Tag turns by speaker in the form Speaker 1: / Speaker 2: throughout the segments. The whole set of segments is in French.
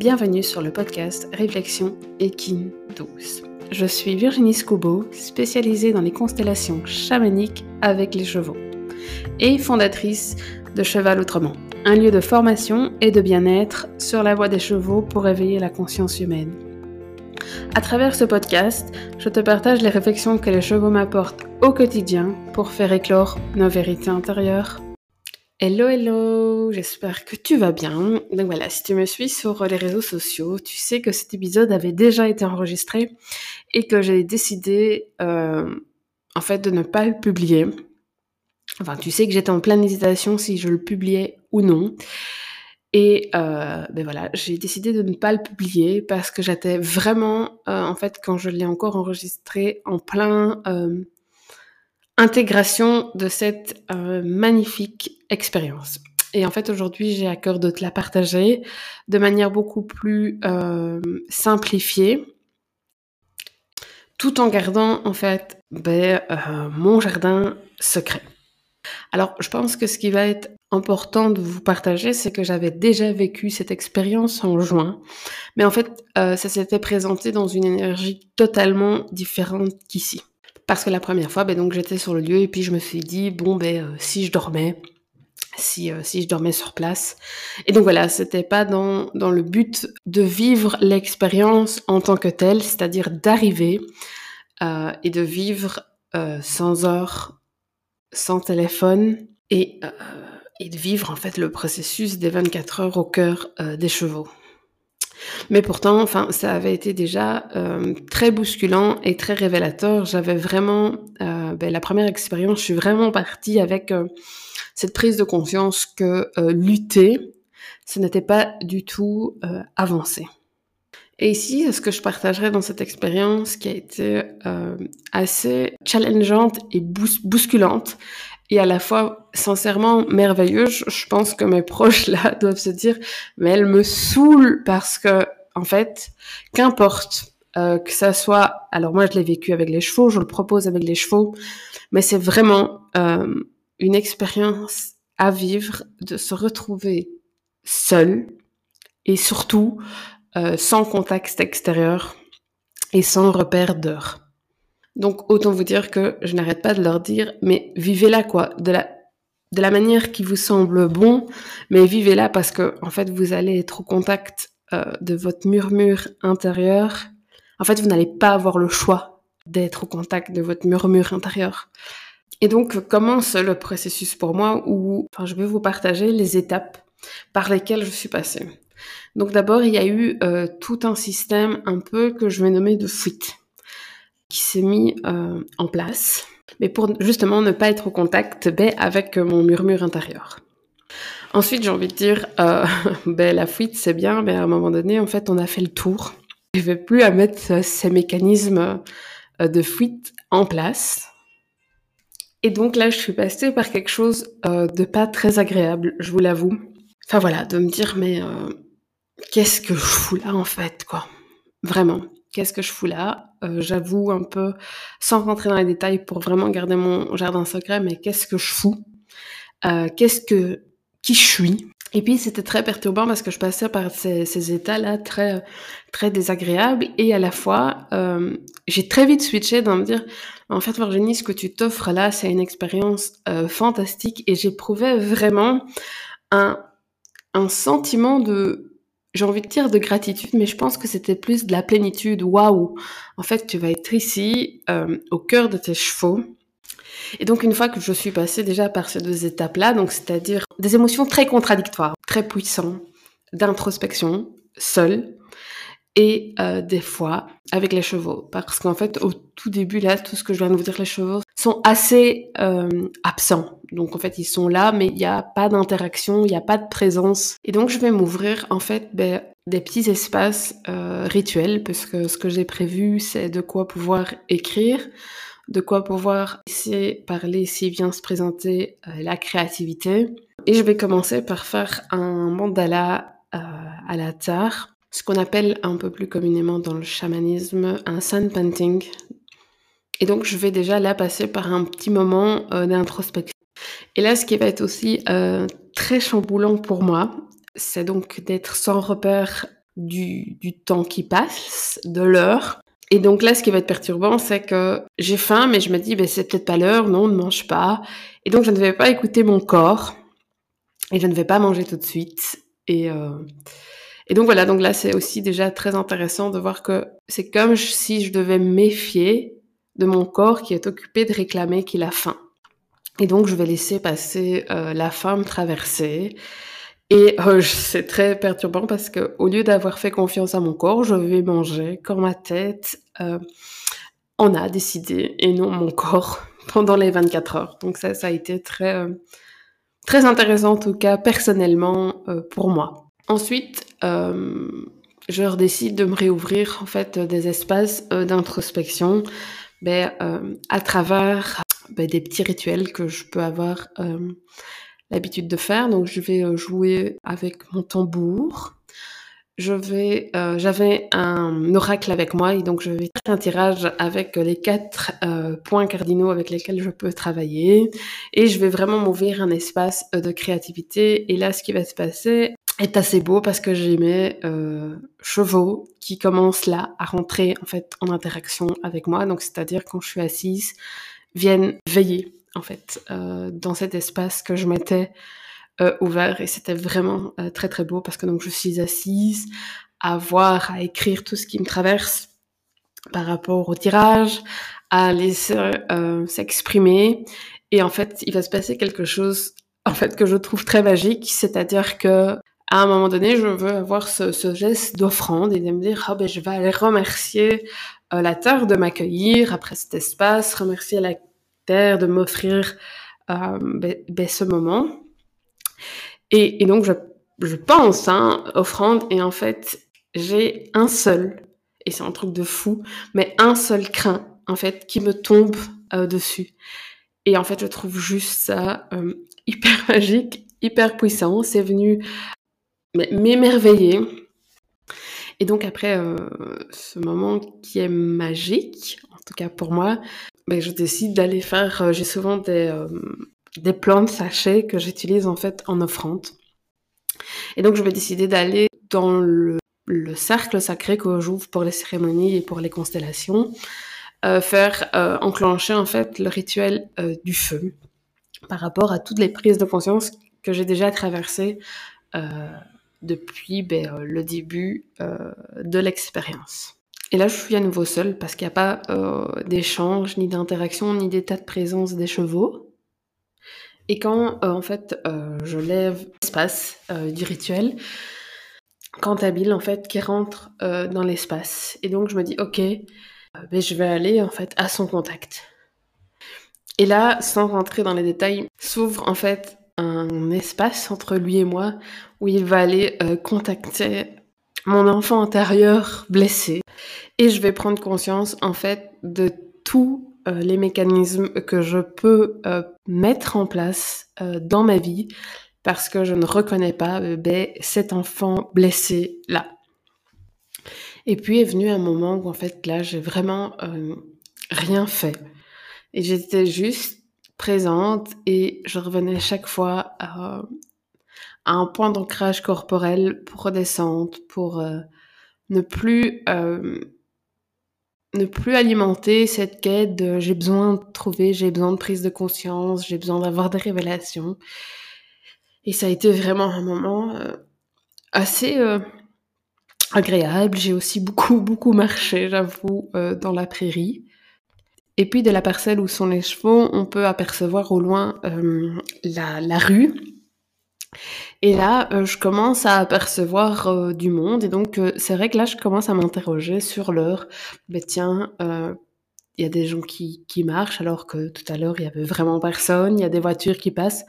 Speaker 1: bienvenue sur le podcast Réflexion équine douce. Je suis Virginie Scobo, spécialisée dans les constellations chamaniques avec les chevaux et fondatrice de Cheval Autrement, un lieu de formation et de bien-être sur la voie des chevaux pour éveiller la conscience humaine. À travers ce podcast, je te partage les réflexions que les chevaux m'apportent au quotidien pour faire éclore nos vérités intérieures. Hello, hello, j'espère que tu vas bien. Donc voilà, si tu me suis sur les réseaux sociaux, tu sais que cet épisode avait déjà été enregistré et que j'ai décidé euh, en fait de ne pas le publier. Enfin, tu sais que j'étais en pleine hésitation si je le publiais ou non. Et euh, ben voilà, j'ai décidé de ne pas le publier parce que j'étais vraiment, euh, en fait, quand je l'ai encore enregistré, en plein intégration de cette magnifique expérience. Et en fait, aujourd'hui, j'ai à cœur de te la partager de manière beaucoup plus euh, simplifiée, tout en gardant en fait ben, euh, mon jardin secret. Alors, je pense que ce qui va être important de vous partager, c'est que j'avais déjà vécu cette expérience en juin, mais en fait, euh, ça s'était présenté dans une énergie totalement différente qu'ici. Parce que la première fois, ben, donc j'étais sur le lieu et puis je me suis dit bon ben si je dormais, si euh, si je dormais sur place. Et donc voilà, c'était pas dans dans le but de vivre l'expérience en tant que telle, c'est-à-dire d'arriver euh, et de vivre sans heure, sans téléphone et et de vivre en fait le processus des 24 heures au cœur des chevaux. Mais pourtant, enfin, ça avait été déjà euh, très bousculant et très révélateur. J'avais vraiment, euh, ben, la première expérience, je suis vraiment partie avec euh, cette prise de conscience que euh, lutter, ce n'était pas du tout euh, avancer. Et ici, ce que je partagerai dans cette expérience qui a été euh, assez challengeante et bous bousculante, et à la fois sincèrement merveilleuse. Je pense que mes proches là doivent se dire, mais elle me saoule parce que en fait, qu'importe euh, que ça soit, alors moi je l'ai vécu avec les chevaux, je le propose avec les chevaux, mais c'est vraiment une expérience à vivre de se retrouver seul et surtout euh, sans contexte extérieur et sans repère d'heure. Donc autant vous dire que je n'arrête pas de leur dire, mais vivez-la quoi, de la de la manière qui vous semble bon, mais vivez-la parce que en fait vous allez être au contact euh, de votre murmure intérieur. En fait, vous n'allez pas avoir le choix d'être au contact de votre murmure intérieur. Et donc commence le processus pour moi où, enfin, je vais vous partager les étapes par lesquelles je suis passée. Donc d'abord, il y a eu euh, tout un système un peu que je vais nommer de fuite qui s'est mis euh, en place, mais pour justement ne pas être au contact ben, avec mon murmure intérieur. Ensuite, j'ai envie de dire, euh, ben, la fuite, c'est bien, mais à un moment donné, en fait, on a fait le tour. Je vais plus à mettre ces mécanismes euh, de fuite en place. Et donc là, je suis passée par quelque chose euh, de pas très agréable, je vous l'avoue. Enfin voilà, de me dire, mais euh, qu'est-ce que je fous là, en fait, quoi? Vraiment qu'est-ce que je fous là? Euh, J'avoue un peu, sans rentrer dans les détails pour vraiment garder mon jardin secret, mais qu'est-ce que je fous? Qu'est-ce que qui je suis? Et puis c'était très perturbant parce que je passais par ces, états-là très très désagréables et à la fois euh, j'ai très vite switché dans me dire en fait Virginie, ce que tu t'offres là, c'est une expérience euh, fantastique et j'éprouvais vraiment un un sentiment de j'ai envie de dire de gratitude, mais je pense que c'était plus de la plénitude. Waouh En fait, tu vas être ici, euh, au cœur de tes chevaux. Et donc, une fois que je suis passée déjà par ces deux étapes-là, donc c'est-à-dire des émotions très contradictoires, très puissantes, d'introspection, seule, et euh, des fois avec les chevaux. Parce qu'en fait, au tout début, là, tout ce que je viens de vous dire, les chevaux sont assez euh, absents. Donc en fait, ils sont là, mais il n'y a pas d'interaction, il n'y a pas de présence. Et donc je vais m'ouvrir en fait ben, des petits espaces euh, rituels, parce que ce que j'ai prévu, c'est de quoi pouvoir écrire, de quoi pouvoir essayer parler s'il vient se présenter euh, la créativité. Et je vais commencer par faire un mandala euh, à la tare, ce qu'on appelle un peu plus communément dans le chamanisme un sun painting. Et donc je vais déjà là passer par un petit moment euh, d'introspection. Et là, ce qui va être aussi très chamboulant pour moi, c'est donc d'être sans repère du temps qui passe, de l'heure. Et donc là, ce qui va être perturbant, c'est que j'ai faim, mais je me dis, ben, c'est peut-être pas l'heure, non, ne mange pas. Et donc, je ne vais pas écouter mon corps. Et je ne vais pas manger tout de suite. Et, euh, donc voilà, donc là, c'est aussi déjà très intéressant de voir que c'est comme si je devais méfier de mon corps qui est occupé de réclamer qu'il a faim. Et donc, je vais laisser passer euh, la faim me traverser. Et euh, c'est très perturbant parce que au lieu d'avoir fait confiance à mon corps, je vais manger quand ma tête euh, en a décidé et non mon corps pendant les 24 heures. Donc ça, ça a été très, euh, très intéressant en tout cas personnellement pour moi. Ensuite, je décide de me réouvrir en fait des espaces d'introspection ben, à travers ben, des petits rituels que je peux avoir l'habitude de faire. Donc, je vais euh, jouer avec mon tambour. Je vais, euh, j'avais un oracle avec moi et donc je vais faire un tirage avec les quatre euh, points cardinaux avec lesquels je peux travailler et je vais vraiment m'ouvrir un espace euh, de créativité. Et là, ce qui va se passer est assez beau parce que j'ai mes euh, chevaux qui commencent là à rentrer en fait en interaction avec moi. Donc, c'est-à-dire quand je suis assise, viennent veiller en fait, euh, dans cet espace que je m'étais euh, ouvert. Et c'était vraiment euh, très très beau parce que donc je suis assise à voir, à écrire tout ce qui me traverse par rapport au tirage, à laisser s'exprimer. Et en fait, il va se passer quelque chose en fait que je trouve très magique, c'est-à-dire que à un moment donné, je veux avoir ce, geste d'offrande et de me dire, oh, ben, je vais aller remercier la terre de m'accueillir après cet espace, remercier la de m'offrir euh, ben, ben, ce moment. Et, donc, je, pense, hein, offrande, et en fait, j'ai un seul, et c'est un truc de fou, mais un seul crin, en fait, qui me tombe euh, dessus. Et en fait, je trouve juste ça euh, hyper magique, hyper puissant. C'est venu m'émerveiller. Et donc après ce moment qui est magique, en tout cas pour moi, ben, je décide d'aller faire, euh, j'ai souvent des, euh, des plans de sachets que j'utilise en fait en offrande. Et donc je vais décider d'aller dans le, le, cercle sacré que j'ouvre pour les cérémonies et pour les constellations, euh, faire enclencher en fait le rituel du feu par rapport à toutes les prises de conscience que j'ai déjà traversées depuis ben, le début de l'expérience. Et là, je suis à nouveau seule parce qu'il n'y a pas euh, d'échange, ni d'interaction, ni d'état de présence des chevaux. Et quand, euh, en fait, euh, je lève l'espace du rituel, Cantabile, en fait, qui rentre dans l'espace. Et donc, je me dis, OK, euh, ben, je vais aller, en fait, à son contact. Et là, sans rentrer dans les détails, s'ouvre, en fait, un espace entre lui et moi où il va aller contacter mon enfant intérieur blessé et je vais prendre conscience en fait de tous euh, les mécanismes que je peux euh, mettre en place euh, dans ma vie parce que je ne reconnais pas ben, cet enfant blessé là. Et puis est venu un moment où en fait là j'ai vraiment rien fait et j'étais juste présente et je revenais chaque fois à, un point d'ancrage corporel pour redescendre, pour ne plus euh, ne plus alimenter cette quête de j'ai besoin de trouver, j'ai besoin de prise de conscience, j'ai besoin d'avoir des révélations. Et ça a été vraiment un moment euh, assez euh, agréable. J'ai aussi beaucoup beaucoup marché, j'avoue, dans la prairie. Et puis de la parcelle où sont les chevaux, on peut apercevoir au loin la, la rue et là, euh, je commence à apercevoir euh, du monde. Et donc, euh, c'est vrai que là, je commence à m'interroger sur l'heure. Mais tiens, il y a des gens qui, qui marchent alors que tout à l'heure, il y avait vraiment personne. Il y a des voitures qui passent.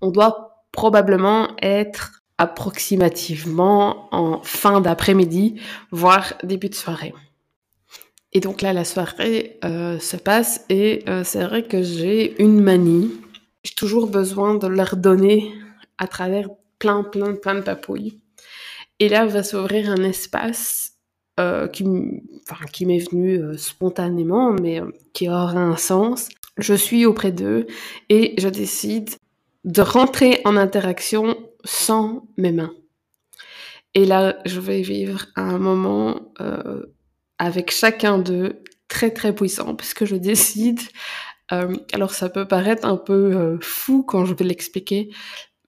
Speaker 1: On doit probablement être approximativement en fin d'après-midi, voire début de soirée. Et donc là, la soirée se passe et c'est vrai que j'ai une manie. J'ai toujours besoin de leur donner à travers plein, plein, plein de papouilles. Et là va s'ouvrir un espace euh, qui, m'est venu euh, spontanément, mais euh, qui aura un sens. Je suis auprès d'eux et je décide de rentrer en interaction sans mes mains. Et là, je vais vivre un moment avec chacun d'eux très très puissant puisque je décide. Alors ça peut paraître un peu fou quand je vais l'expliquer,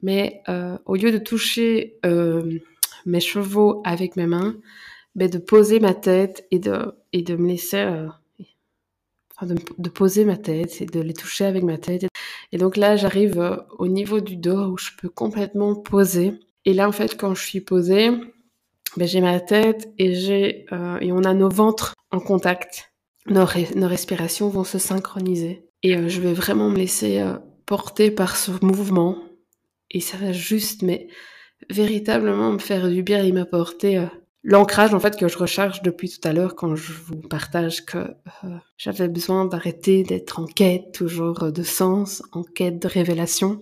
Speaker 1: mais euh, au lieu de toucher euh, mes chevaux avec mes mains, ben, de poser ma tête et de, me laisser... Euh, de, poser ma tête et de les toucher avec ma tête. Et donc là, j'arrive euh, au niveau du dos où je peux complètement poser. Et là, en fait, quand je suis posée, ben, j'ai ma tête et on a nos ventres en contact. Nos, respirations vont se synchroniser. Et je vais vraiment me laisser porter par ce mouvement. Et ça va juste, mais véritablement me faire du bien et m'apporter euh, l'ancrage en fait que je recharge depuis tout à l'heure quand je vous partage que euh, j'avais besoin d'arrêter d'être en quête toujours de sens, en quête de révélation.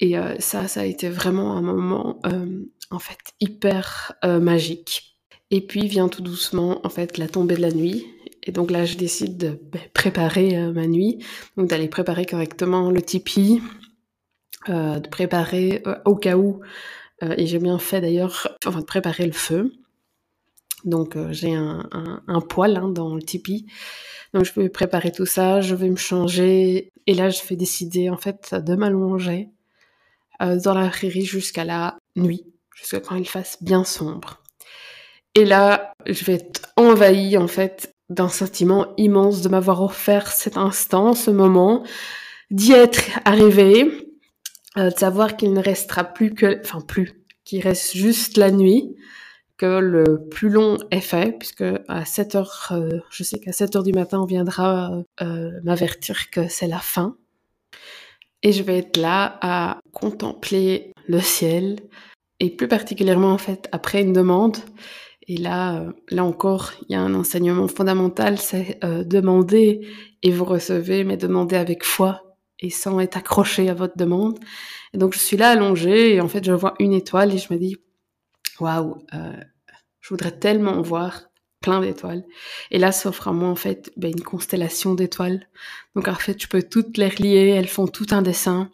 Speaker 1: Et euh, ça, ça a été vraiment un moment euh, en fait hyper euh, magique. Et puis vient tout doucement en fait la tombée de la nuit. Et donc là, je décide de ben, préparer euh, ma nuit, donc d'aller préparer correctement le tipi, euh, de préparer euh, au cas où, euh, et j'ai bien fait d'ailleurs, enfin de préparer le feu. Donc euh, j'ai un, un, un, poêle hein, dans le tipi. Donc je vais préparer tout ça, je vais me changer, et là je vais décider en fait de m'allonger euh, dans la prairie jusqu'à la nuit, jusqu'à quand il fasse bien sombre. Et là, je vais être envahie en fait d'un sentiment immense de m'avoir offert cet instant, ce moment, d'y être arrivé, euh, de savoir qu'il ne restera plus que, enfin plus, qu'il reste juste la nuit, que le plus long est fait, puisque à 7 heures, euh, je sais qu'à 7 heures du matin, on viendra euh, m'avertir que c'est la fin. Et je vais être là à contempler le ciel, et plus particulièrement en fait après une demande. Et là, là encore, il y a un enseignement fondamental, c'est demander et vous recevez, mais demander avec foi et sans être accroché à votre demande. Et donc je suis là allongée et en fait je vois une étoile et je me dis waouh, euh, je voudrais tellement voir plein d'étoiles. Et là s'offre à moi en fait ben, une constellation d'étoiles. Donc en fait je peux toutes les relier, elles font tout un dessin.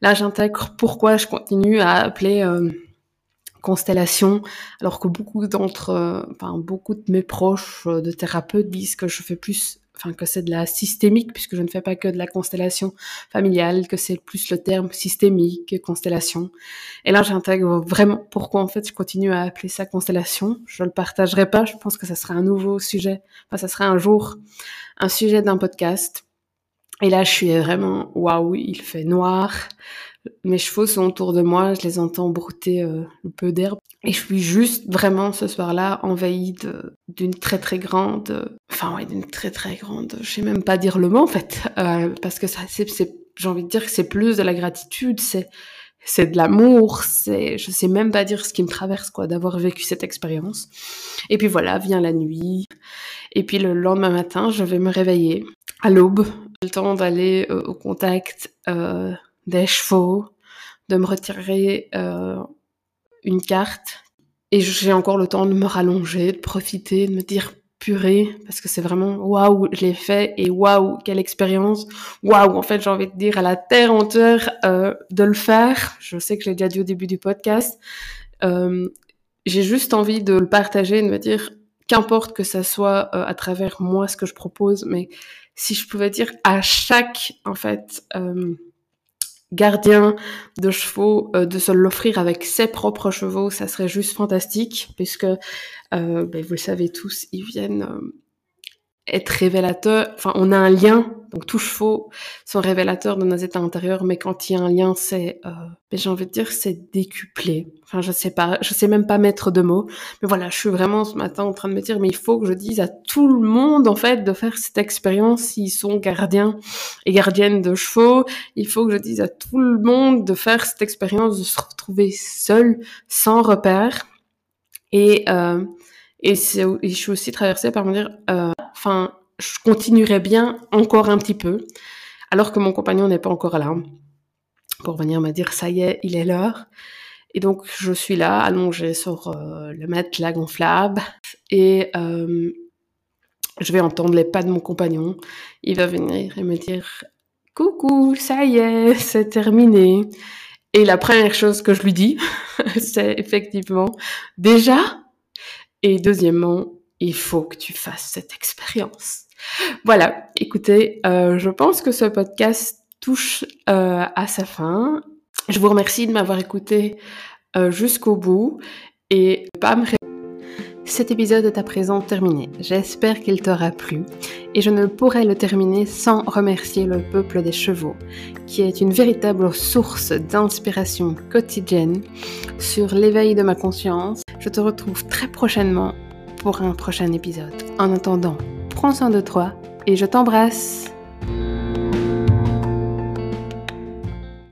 Speaker 1: Là j'intègre pourquoi je continue à appeler euh, constellation, alors que beaucoup d'entre, euh, enfin beaucoup de mes proches de thérapeutes disent que je fais plus, enfin que c'est de la systémique puisque je ne fais pas que de la constellation familiale, que c'est plus le terme systémique, constellation. Et là, j'intègre vraiment pourquoi en fait je continue à appeler ça constellation. Je le partagerai pas. Je pense que ça sera un nouveau sujet. Enfin, ça sera un jour un sujet d'un podcast. Et là, je suis vraiment waouh, il fait noir. Mes chevaux sont autour de moi, je les entends brouter euh, un peu d'herbe. Et je suis juste vraiment ce soir-là envahie d'une très très grande, euh, enfin ouais, d'une très très grande, je sais même pas dire le mot en fait, euh, parce que c'est, j'ai envie de dire que c'est plus de la gratitude, c'est c'est de l'amour, c'est, je sais même pas dire ce qui me traverse quoi, d'avoir vécu cette expérience. Et puis voilà, vient la nuit. Et puis le lendemain matin, je vais me réveiller à l'aube, le temps d'aller euh, au contact euh, des chevaux, de me retirer une carte. Et j'ai encore le temps de me rallonger, de profiter, de me dire parce que c'est vraiment waouh, je l'ai fait et waouh, quelle expérience. Waouh, en fait, j'ai envie de dire à la terre entière euh, de le faire. Je sais que je l'ai déjà dit au début du podcast. Euh, j'ai juste envie de le partager, de me dire qu'importe que ça soit euh, à travers moi ce que je propose, mais si je pouvais dire à chaque en fait euh, gardien de chevaux euh, de se l'offrir avec ses propres chevaux, ça serait juste fantastique, puisque euh, ben, vous le savez tous, ils viennent euh, être révélateurs. Enfin, on a un lien, donc tous chevaux sont révélateurs de nos états intérieurs, mais quand il y a un lien, c'est, euh, j'ai envie de dire, c'est décuplé. Enfin, je sais pas, je sais même pas mettre de mots, mais voilà, je suis vraiment ce matin en train de me dire, mais il faut que je dise à tout le monde en fait de faire cette expérience s'ils sont gardiens et gardiennes de chevaux. Il faut que je dise à tout le monde de faire cette expérience de se retrouver seul, sans repère. Et euh, et, et je suis aussi traversée par me dire, euh, enfin, je continuerai bien encore un petit peu, alors que mon compagnon n'est pas encore là, pour venir me dire, ça y est, il est l'heure. Et donc, je suis là, allongée sur euh, le matelas gonflable, et euh, je vais entendre les pas de mon compagnon. Il va venir et me dire, coucou, ça y est, c'est terminé. Et la première chose que je lui dis, c'est effectivement déjà. Et deuxièmement, il faut que tu fasses cette expérience. Voilà, écoutez, euh, je pense que ce podcast touche euh, à sa fin. Je vous remercie de m'avoir écouté euh, jusqu'au bout et pas me cet épisode est à présent terminé. J'espère qu'il t'aura plu et je ne pourrais le terminer sans remercier le peuple des chevaux, qui est une véritable source d'inspiration quotidienne sur l'éveil de ma conscience. Je te retrouve très prochainement pour un prochain épisode. En attendant, prends soin de toi et je t'embrasse.